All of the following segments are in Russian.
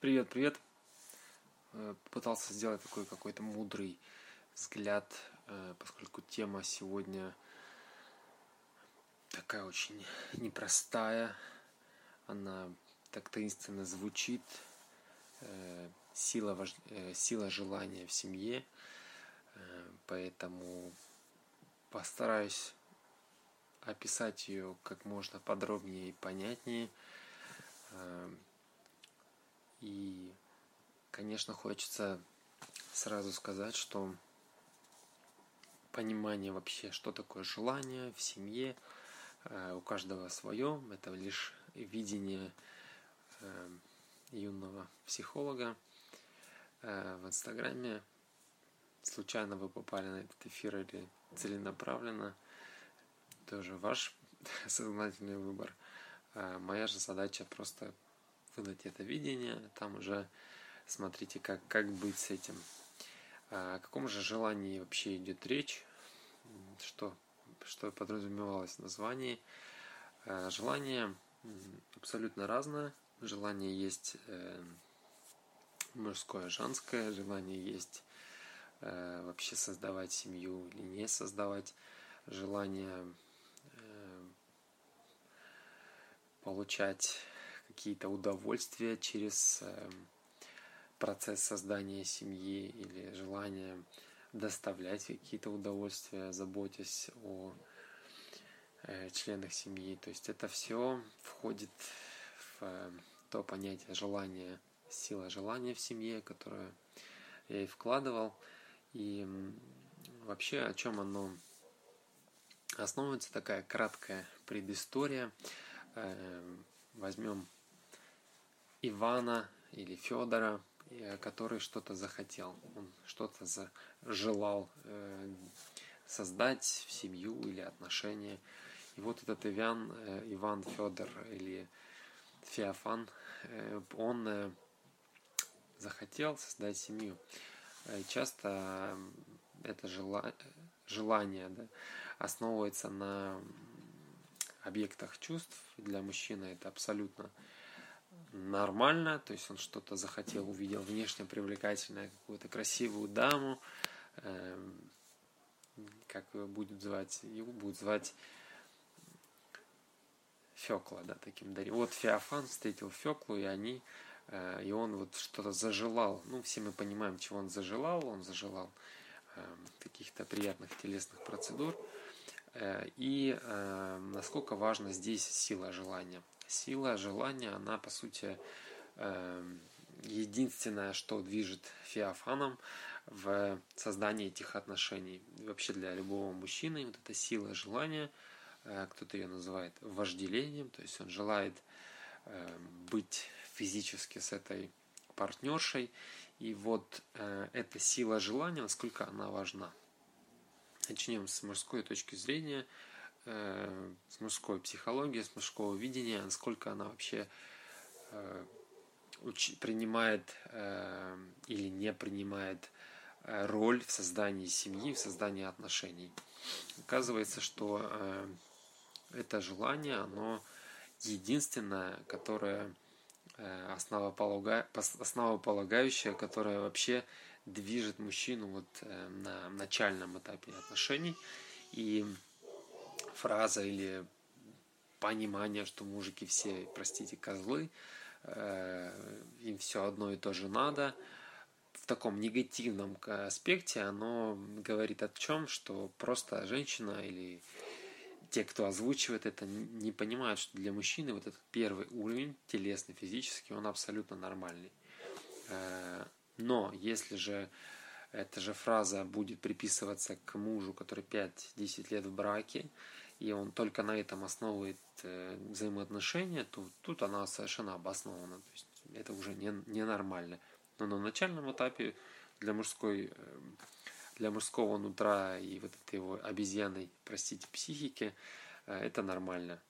Привет, привет. Э, Пытался сделать такой какой-то мудрый взгляд, э, поскольку тема сегодня такая очень непростая. Она так таинственно звучит. Э, сила, сила желания в семье. Поэтому постараюсь описать ее как можно подробнее и понятнее. И, конечно, хочется сразу сказать, что понимание вообще, что такое желание в семье, э, у каждого свое, это лишь видение э, юного психолога э, в Инстаграме. Случайно вы попали на этот эфир или целенаправленно, тоже ваш сознательный выбор. Моя же задача просто выдать это видение, там уже смотрите, как, как быть с этим. А о каком же желании вообще идет речь, что, что подразумевалось в названии. А, желание абсолютно разное. Желание есть э, мужское, женское, желание есть э, вообще создавать семью или не создавать, желание э, получать какие-то удовольствия через эм, процесс создания семьи или желание доставлять какие-то удовольствия, заботясь о э, членах семьи. То есть это все входит в эм, то понятие желания, сила желания в семье, которое я и вкладывал. И вообще о чем оно основывается, такая краткая предыстория. Эм, возьмем Ивана или Федора, э, который что-то захотел, он что-то желал э, создать семью или отношения. И вот этот Иван, э, Иван Федор или Феофан, он захотел создать семью. Часто это желание да, основывается на объектах чувств. Для мужчины это абсолютно нормально, то есть он что-то захотел, увидел внешне привлекательное, какую-то красивую даму, э, как его будет звать, его будут звать Фекла, да, таким дарим. Вот Феофан встретил Феклу, и они, э, и он вот что-то зажелал. Ну, все мы понимаем, чего он зажелал. Он зажелал э, каких-то приятных телесных процедур. Э, и э, насколько важна здесь сила желания сила желания, она, по сути, эм, единственное, что движет Феофаном в создании этих отношений. вообще для любого мужчины вот эта сила желания, э, кто-то ее называет вожделением, то есть он желает эм, быть физически с этой партнершей. И вот э, эта сила желания, насколько она важна. Начнем с мужской точки зрения – э, с мужской психологией, с мужского видения, насколько она вообще э, принимает э, или не принимает роль в создании семьи, в создании отношений. Оказывается, что это желание, оно единственное, которое основополагающее, которое вообще движет мужчину вот на начальном этапе отношений. И фраза или понимание, что мужики все, простите, козлы, э, им все одно и то же надо. В таком негативном аспекте оно говорит о чем, что просто женщина или те, кто озвучивает это, не понимают, что для мужчины вот этот первый уровень, телесный, физический, он абсолютно нормальный. Э, но если же эта же фраза будет приписываться к мужу, который 5-10 лет в браке, и он только на этом основывает э, взаимоотношения, то тут она совершенно обоснована. То есть это уже не, ненормально. Но на начальном этапе для мужской э, для мужского нутра и вот этой его обезьяной, простите, психики, э, это нормально.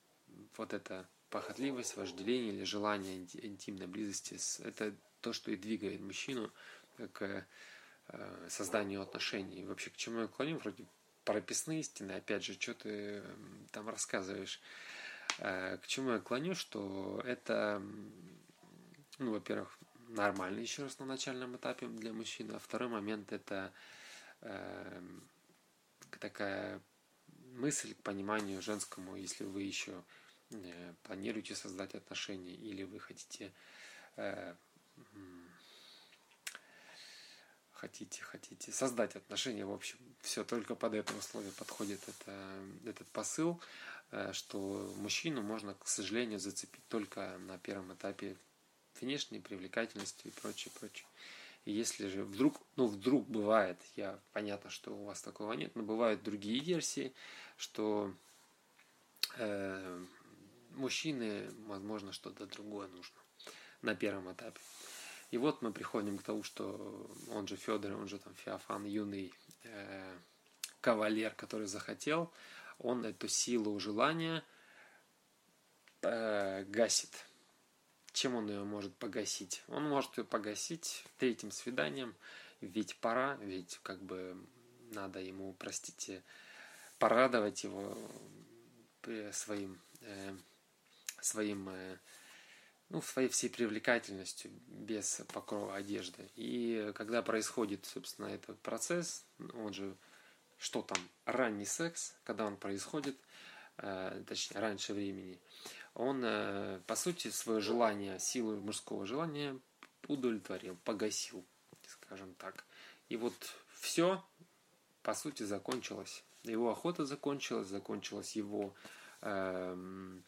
Вот это похотливость, вожделение или желание интимной близости, это то, что и двигает мужчину к созданию отношений. Вообще, к чему я клоню? Вроде прописные истины, опять же, что ты там рассказываешь. Э, к чему я клоню, что это, ну, во-первых, нормальный еще раз на начальном этапе для мужчины. А второй момент это э, такая мысль к пониманию женскому, если вы еще э, планируете создать отношения или вы хотите э, хотите, хотите создать отношения, в общем, все только под это условие подходит это, этот посыл, э, что мужчину можно, к сожалению, зацепить только на первом этапе внешней привлекательностью и прочее, прочее. И если же вдруг, ну вдруг бывает, я понятно, что у вас такого нет, но бывают другие версии, что э, мужчины, возможно, что-то другое нужно на первом этапе. И вот мы приходим к тому, что он же Федор, он же там Феофан, юный э, кавалер, который захотел, он эту силу желания э, гасит. Чем он ее может погасить? Он может ее погасить третьим свиданием, ведь пора, ведь как бы надо ему, простите, порадовать его э, своим, э, своим э, ну, своей всей привлекательностью, без покрова одежды. И когда происходит, собственно, этот процесс, он же, что там, ранний секс, когда он происходит, э, точнее, раньше времени, он, э, по сути, свое желание, силу мужского желания удовлетворил, погасил, скажем так. И вот все, по сути, закончилось. Его охота закончилась, закончилась его э,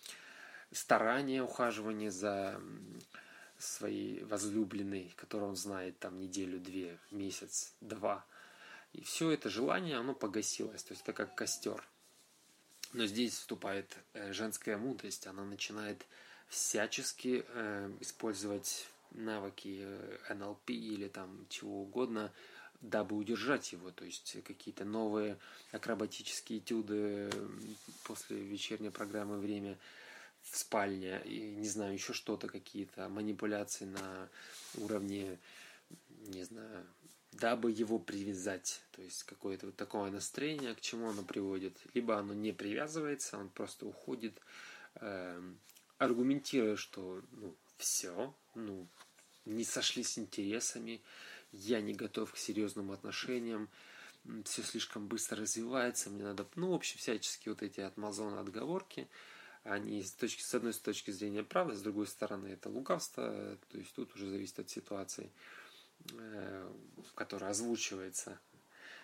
старание, ухаживание за своей возлюбленной, которую он знает там неделю-две, месяц, два. И все это желание, оно погасилось. То есть это как костер. Но здесь вступает э, женская мудрость. Она начинает всячески э, использовать навыки э, НЛП или там чего угодно, дабы удержать его. То есть какие-то новые акробатические этюды после вечерней программы «Время» в спальне, и не знаю, еще что-то, какие-то манипуляции на уровне, не знаю, дабы его привязать. То есть какое-то вот такое настроение, к чему оно приводит. Либо оно не привязывается, он просто уходит, э, аргументируя, что ну, все, ну, не сошли с интересами, я не готов к серьезным отношениям, все слишком быстро развивается, мне надо, ну, в общем, всяческие вот эти от Мазона отговорки – они с, точки, с одной с точки зрения правды, с другой стороны это лукавство, то есть тут уже зависит от ситуации, э, в которой озвучивается,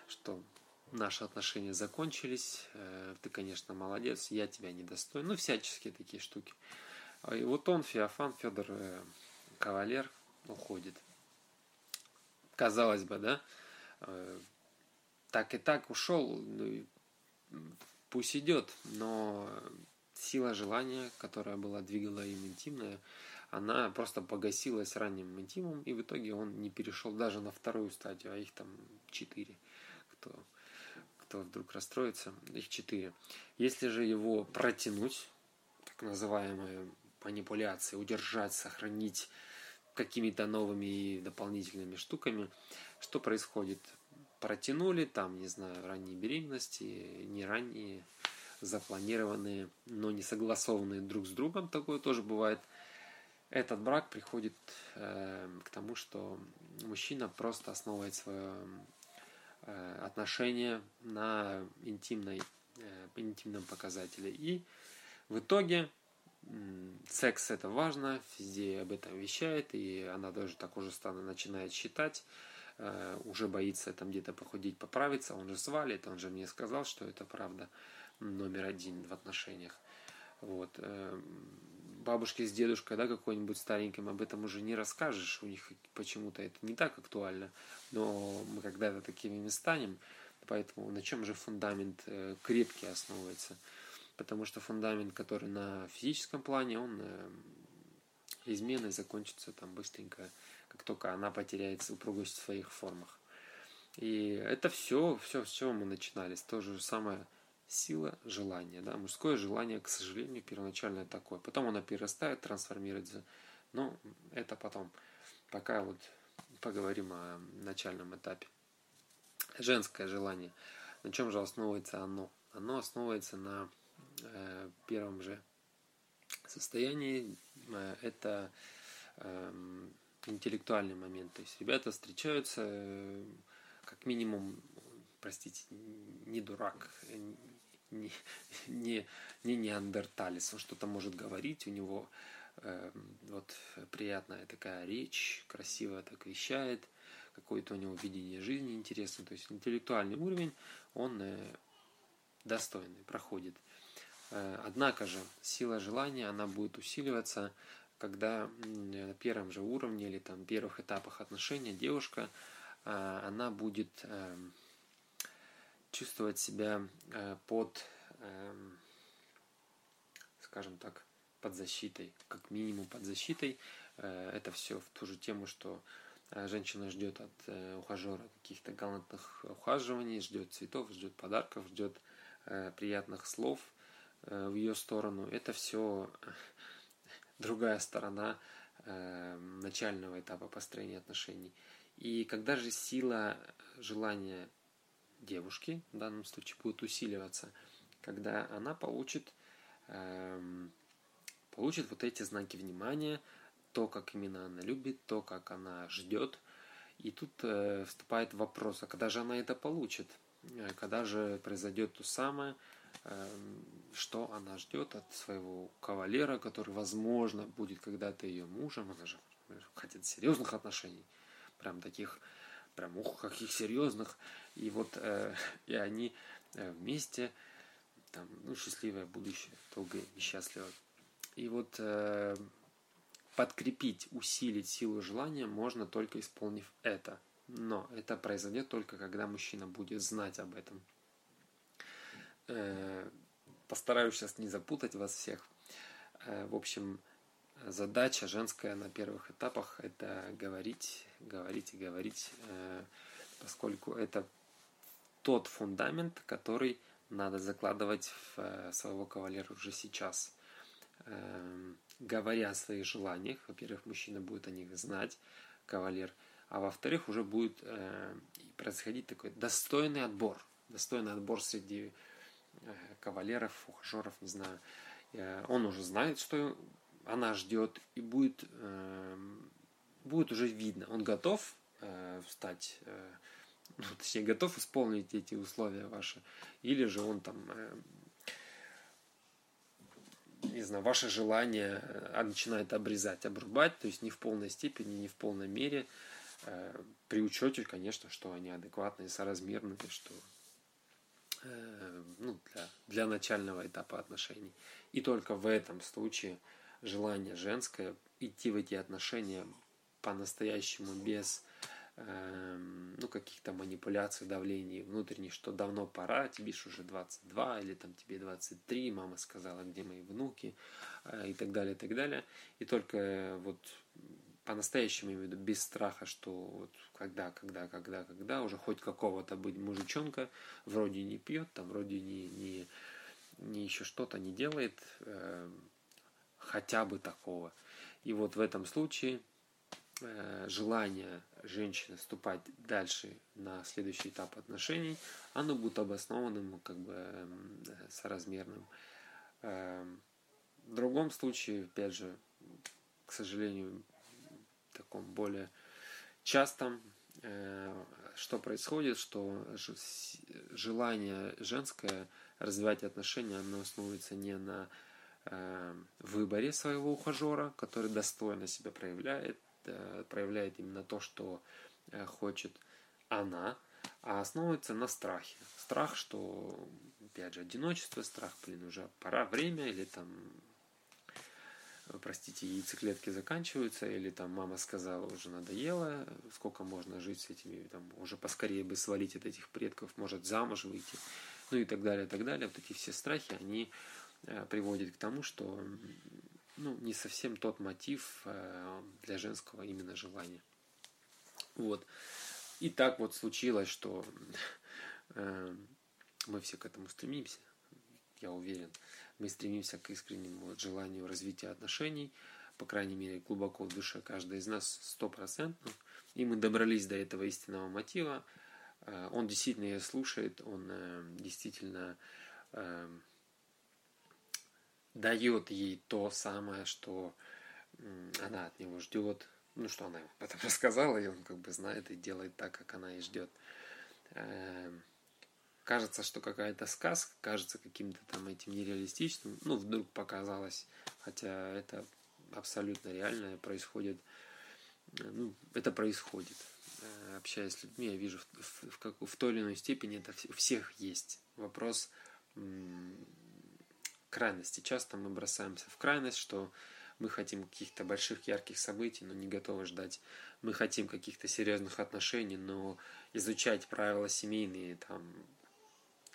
что наши отношения закончились, э, ты, конечно, молодец, я тебя не достоин, ну, всяческие такие штуки. И вот он, Феофан, Федор э, Кавалер, уходит. Казалось бы, да, так и так ушел, ну, пусть идет, но сила желания, которая была двигала им интимная, она просто погасилась ранним интимом, и в итоге он не перешел даже на вторую стадию, а их там четыре. Кто, кто вдруг расстроится, их четыре. Если же его протянуть, так называемая манипуляция, удержать, сохранить какими-то новыми и дополнительными штуками, что происходит? Протянули, там, не знаю, ранние беременности, не ранние, запланированные, но не согласованные друг с другом, такое тоже бывает. Этот брак приходит э, к тому, что мужчина просто основывает свое э, отношение на интимной, э, интимном показателе. И в итоге секс это важно, везде об этом вещает, и она даже так уже стана начинает считать, э, уже боится там где-то похудеть, поправиться, он же свалит, он же мне сказал, что это правда номер один в отношениях. Вот. Э, бабушке с дедушкой, да, какой-нибудь стареньким, об этом уже не расскажешь, у них почему-то это не так актуально, но мы когда-то такими не станем, поэтому на чем же фундамент э, крепкий основывается? Потому что фундамент, который на физическом плане, он э, изменой закончится там быстренько, как только она потеряет упругость в своих формах. И это все, все, чего мы начинали, то же самое – сила желания. Да? Мужское желание, к сожалению, первоначально такое. Потом оно перерастает, трансформируется. Но это потом. Пока вот поговорим о начальном этапе. Женское желание. На чем же основывается оно? Оно основывается на э, первом же состоянии. Э, это э, интеллектуальный момент. То есть ребята встречаются, э, как минимум, простите, не дурак, не, не, не неандерталец, он что-то может говорить, у него э, вот приятная такая речь, красиво так вещает, какое-то у него видение жизни интересное, то есть интеллектуальный уровень, он э, достойный, проходит. Э, однако же сила желания, она будет усиливаться, когда на первом же уровне или там первых этапах отношений девушка, э, она будет эм, чувствовать себя э, под, эм, скажем так, под защитой, как минимум под защитой. Э, это все в ту же тему, что э, женщина ждет от ухажера каких-то галантных ухаживаний, ждет цветов, ждет подарков, ждет приятных слов в ее сторону. Это все другая сторона начального этапа построения отношений. И когда же сила желания девушки в данном случае будет усиливаться, когда она получит, эм, получит вот эти знаки внимания, то, как именно она любит, то, как она ждет. И тут э, вступает вопрос, а когда же она это получит? Э, когда же произойдет то самое, э, что она ждет от своего кавалера, который, возможно, будет когда-то ее мужем, она же хотит серьезных отношений, прям таких прям ух, каких серьезных. И вот э, и они э, вместе, там, ну, счастливое будущее, долгое и счастливое. И вот э, подкрепить, усилить силу желания можно только исполнив это. Но это произойдет только когда мужчина будет знать об этом. Э, постараюсь сейчас не запутать вас всех. Э, в общем, задача женская на первых этапах – это говорить, говорить и говорить, э, поскольку это тот фундамент, который надо закладывать в э, своего кавалера уже сейчас. Эм, говоря о своих желаниях, во-первых, мужчина будет о них знать, кавалер, а во-вторых, уже будет э, происходить такой достойный отбор, достойный отбор среди кавалеров, ухажеров, не знаю. Он уже знает, что она ждет, и будет, э, будет уже видно, он готов э, встать, э, ну, точнее, готов исполнить эти условия ваши, или же он там, э, не знаю, ваше желание э, начинает обрезать, обрубать, то есть не в полной степени, не в полной мере, э, при учете, конечно, что они адекватные, соразмерные, что э, ну, для, для начального этапа отношений. И только в этом случае желание женское идти в эти отношения по-настоящему без э, ну, каких-то манипуляций, давлений внутренних, что давно пора, тебе же уже 22 или там тебе 23, мама сказала, где мои внуки э, и так далее, и так далее. И только э, вот по-настоящему, имею в виду, без страха, что вот когда, когда, когда, когда, уже хоть какого-то быть мужичонка, вроде не пьет, там вроде не, не, не еще что-то не делает, э, хотя бы такого. И вот в этом случае э, желание женщины вступать дальше на следующий этап отношений, оно будет обоснованным, как бы э, соразмерным. Э, в другом случае, опять же, к сожалению, таком более частом, э, что происходит, что желание женское развивать отношения, оно основывается не на выборе своего ухажера, который достойно себя проявляет, э, проявляет именно то, что э, хочет она, а основывается на страхе. Страх, что, опять же, одиночество, страх, блин, уже пора, время, или там, простите, яйцеклетки заканчиваются, или там мама сказала, уже надоело, сколько можно жить с этими, там, уже поскорее бы свалить от этих предков, может замуж выйти, ну и так далее, и так далее. Вот эти все страхи, они Э, приводит к тому, что ну, не совсем тот мотив э, для женского именно желания. Вот. И так вот случилось, что э, мы все к этому стремимся, я уверен. Мы стремимся к искреннему желанию развития отношений, по крайней мере, глубоко в душе каждый из нас стопроцентно. И мы добрались до этого истинного мотива. Он действительно ее слушает, он действительно дает ей то самое, что она от него ждет, ну, что она об этом рассказала, и он как бы знает и делает так, как она и ждет. Эм, кажется, что какая-то сказка, кажется каким-то там этим нереалистичным, ну, вдруг показалось, хотя это абсолютно реально происходит, э, ну, это происходит. Э, общаясь с людьми, я вижу в, в, в, в той или иной степени это у всех есть. Вопрос крайности. Часто мы бросаемся в крайность, что мы хотим каких-то больших ярких событий, но не готовы ждать. Мы хотим каких-то серьезных отношений, но изучать правила семейные там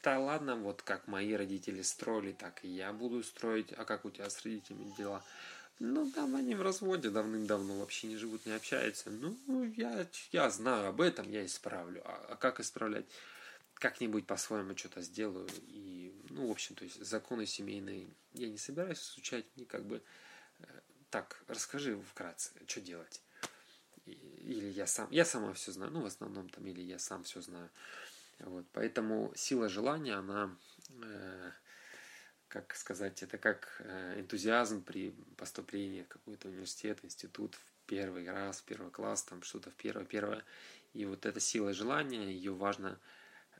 да ладно, вот как мои родители строили, так и я буду строить, а как у тебя с родителями дела? Ну, там они в разводе давным-давно вообще не живут, не общаются. Ну, я, я знаю об этом, я исправлю. А, а как исправлять? Как-нибудь по-своему что-то сделаю. И, ну, в общем, то есть законы семейные я не собираюсь изучать, мне как бы так, расскажи вкратце, что делать. Или я сам, я сама все знаю, ну, в основном там, или я сам все знаю. Вот, поэтому сила желания, она, э, как сказать, это как э, энтузиазм при поступлении в какой-то университет, институт в первый раз, в первый класс, там что-то в первое, первое. И вот эта сила желания, ее важно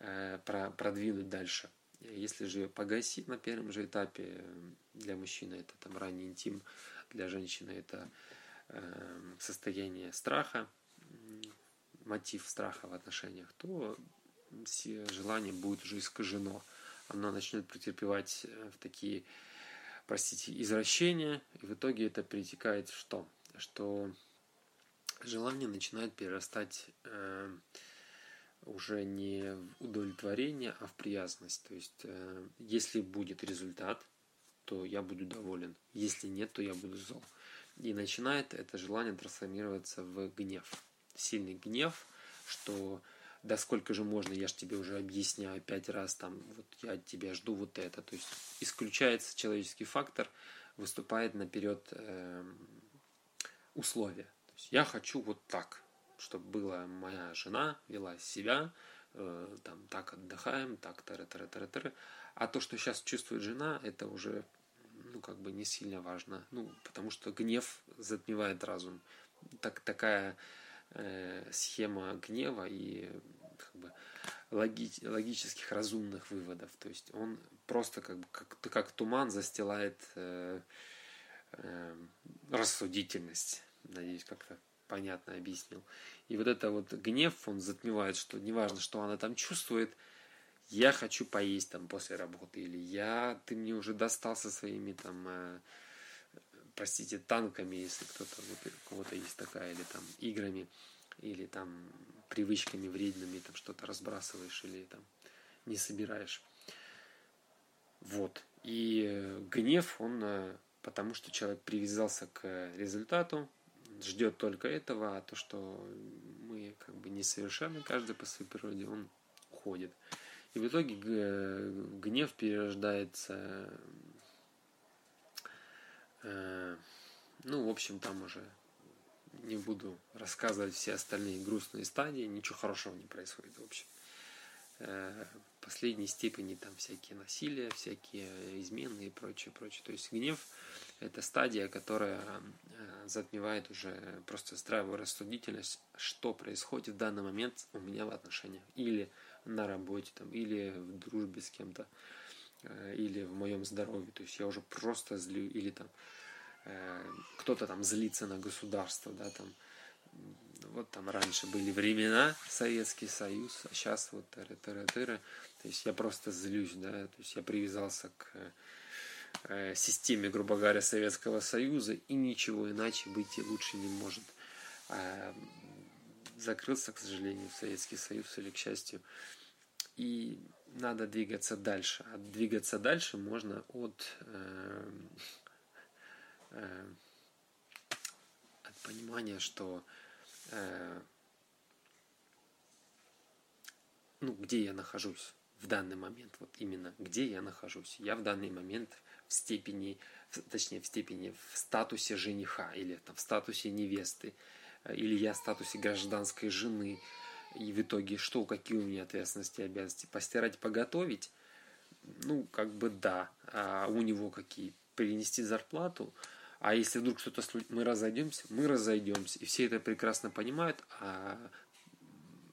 э, про, продвинуть дальше. Если же погасить на первом же этапе, для мужчины это там ранний интим, для женщины это э, состояние страха, мотив страха в отношениях, то желание будет уже искажено. Оно начнет претерпевать э, в такие, простите, извращения, и в итоге это перетекает в что? Что желание начинает перерастать э, уже не в удовлетворение, а в привязанность. То есть, э, если будет результат, то я буду доволен. Если нет, то я буду зол. И начинает это желание трансформироваться в гнев. Сильный гнев, что да сколько же можно, я же тебе уже объясняю пять раз, там, вот я от тебя жду вот это. То есть исключается человеческий фактор, выступает наперед э, условия. То есть я хочу вот так, чтобы была моя жена, вела себя, э, там, так отдыхаем, так, тары, тары, тары, тары. А то, что сейчас чувствует жена, это уже ну, как бы не сильно важно. Ну, потому что гнев затмевает разум. Так, такая э, схема гнева и как бы логи, логических разумных выводов. То есть он просто как бы как, как туман застилает э, э, рассудительность. Надеюсь, как-то понятно объяснил. И вот это вот гнев, он затмевает, что неважно, что она там чувствует, я хочу поесть там после работы, или я, ты мне уже достал со своими там, э, простите, танками, если кто-то, у кого-то есть такая, или там играми, или там привычками вредными, там что-то разбрасываешь, или там не собираешь. Вот. И э, гнев, он, э, потому что человек привязался к результату, ждет только этого, а то, что мы как бы несовершенны, каждый по своей природе, он уходит. И в итоге гнев перерождается, э, ну, в общем, там уже не буду рассказывать все остальные грустные стадии, ничего хорошего не происходит, в общем. Э, последней степени там всякие насилия, всякие измены и прочее, прочее. То есть гнев – это стадия, которая э, затмевает уже просто здравую рассудительность, что происходит в данный момент у меня в отношениях. Или на работе, там, или в дружбе с кем-то, э, или в моем здоровье. То есть я уже просто злю, или там кто-то там злится на государство, да, там, вот там раньше были времена, Советский Союз, а сейчас вот тыры-тыры-тыры. То есть я просто злюсь, да, то есть я привязался к э, системе, грубо говоря, Советского Союза, и ничего иначе быть и лучше не может. А, закрылся, к сожалению, Советский Союз или к счастью. И надо двигаться дальше. А двигаться дальше можно от, э, э, понимания, что ну, где я нахожусь в данный момент, вот именно где я нахожусь. Я в данный момент в степени, точнее в степени, в статусе жениха или там, в статусе невесты, э, или я в статусе гражданской жены. И в итоге что, какие у меня ответственности и обязанности? Постирать, поготовить? Ну, как бы да. А у него какие? Принести зарплату – А если вдруг что-то случится, мы разойдемся, мы разойдемся. И все это прекрасно понимают, а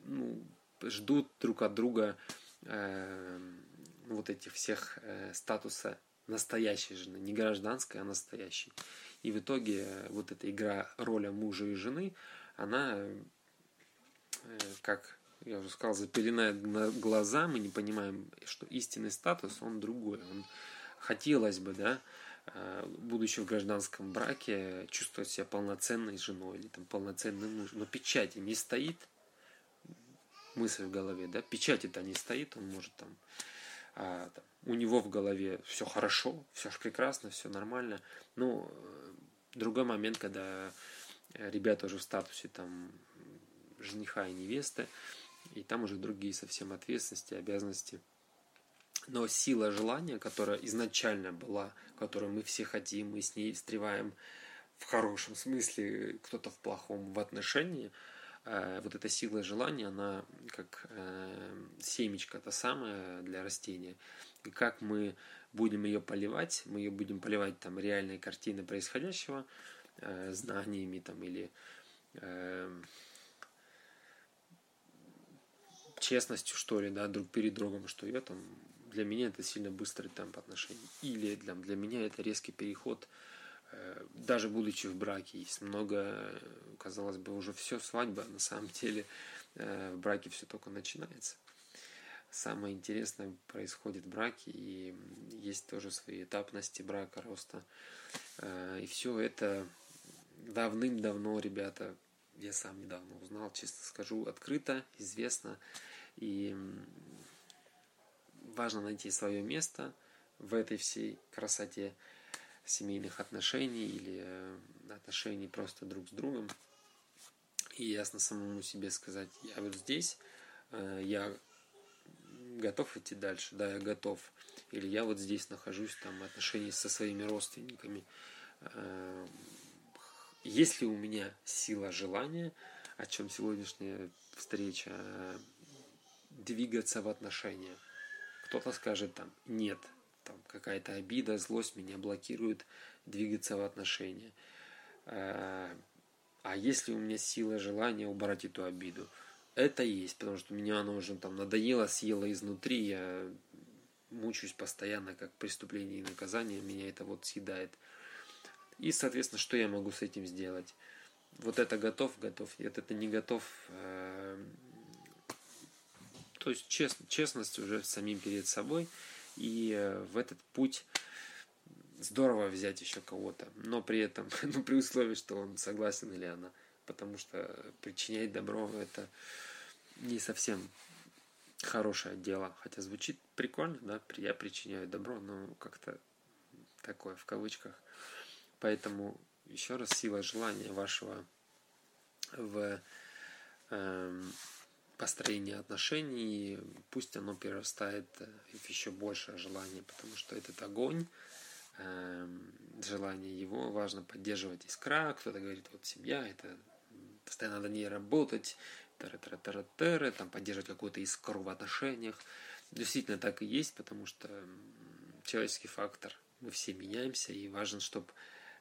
ну, ждут друг от друга э, вот этих всех э, статуса настоящей жены, не гражданской, а настоящей. И в итоге э, вот эта игра роля мужа и жены, она, э, как я уже сказал, запеленает глаза, мы не понимаем, что истинный статус, он другой. Он хотелось бы, да, будучи в гражданском браке, чувствовать себя полноценной женой или там полноценным мужем. Но печати не стоит, мысль в голове, да, печати-то не стоит, он может там, а, там у него в голове все хорошо, все прекрасно, все нормально. Но э, другой момент, когда ребята уже в статусе там жениха и невесты, и там уже другие совсем ответственности, обязанности. Но сила желания, которая изначально была, которую мы все хотим, мы с ней встреваем в хорошем смысле, кто-то в плохом в отношении, э, вот эта сила желания, она как э, семечко то самое для растения. И как мы будем ее поливать, мы ее будем поливать там реальной картины происходящего, э, знаниями там или честностью, что ли, да, друг перед другом, что я там, для меня это сильно быстрый темп отношений. Или для, для меня это резкий переход, э, даже будучи в браке. Есть много, казалось бы, уже все, свадьба, на самом деле э, в браке все только начинается. Самое интересное происходит в браке, и есть тоже свои этапности брака, роста. Э, и все это давным-давно, ребята, я сам недавно узнал, честно скажу, открыто, известно. И важно найти свое место в этой всей красоте семейных отношений или э, отношений просто друг с другом. И ясно самому себе сказать, я вот здесь, э, я готов идти дальше, да, я готов. Или я вот здесь нахожусь, там, отношения со своими родственниками. Э, есть ли у меня сила желания, о чем сегодняшняя встреча двигаться в отношения. Кто-то скажет там нет, там какая-то обида, злость меня блокирует двигаться в отношения. А, а если у меня сила желания убрать эту обиду? Это есть, потому что меня оно уже там надоело, съело изнутри, я мучаюсь постоянно, как преступление и наказание, меня это вот съедает. И, соответственно, что я могу с этим сделать? Вот это готов, готов, нет, это не готов, э, то есть чест, честность уже самим перед собой. И э, в этот путь здорово взять еще кого-то, но при этом, ну, при условии, что он согласен или она. Потому что причинять добро это не совсем хорошее дело. Хотя звучит прикольно, да, я причиняю добро, но как-то такое в кавычках. Поэтому еще раз сила желания вашего в эм, построение отношений, пусть оно перерастает э, в еще большее желание, потому что этот огонь, эм, желание его важно поддерживать искра. Кто-то говорит, вот семья, это постоянно надо не работать, тара там поддерживать какую-то искру в отношениях. Действительно так и есть, потому что человеческий фактор, мы все меняемся, и важно, чтобы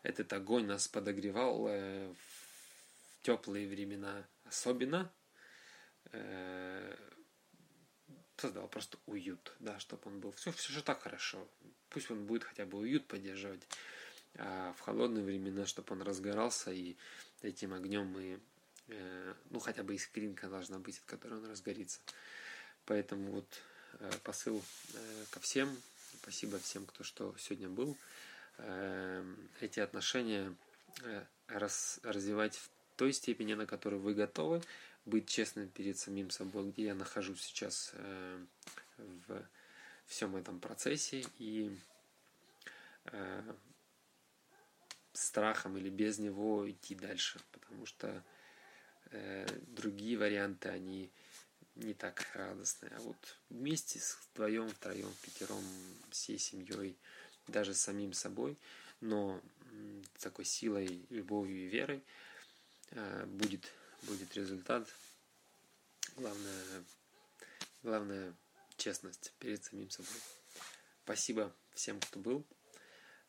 этот огонь нас подогревал э, в теплые времена особенно, Э, создал просто уют, да, чтобы он был. Все, все же так хорошо. Пусть он будет хотя бы уют поддерживать. А в холодные времена, чтобы он разгорался, и этим огнем мы, э, ну, хотя бы искринка должна быть, от которой он разгорится. Поэтому вот э, посыл ко всем. Спасибо всем, кто что сегодня был. Эти отношения раз, развивать в той степени, на которой вы готовы, быть честным перед самим собой, где я нахожусь сейчас э, в всем этом процессе и э, страхом или без него идти дальше, потому что э, другие варианты, они не так радостные. А вот вместе с вдвоем, втроем, пятером, всей семьей, даже самим собой, но такой силой, любовью и верой будет будет результат. Главное, главное честность перед самим собой. Спасибо всем, кто был.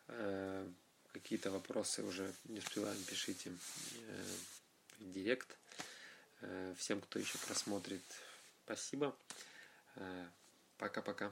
Э, какие-то вопросы уже не успеваем, пишите в директ. Всем, кто еще просмотрит, спасибо. Пока-пока.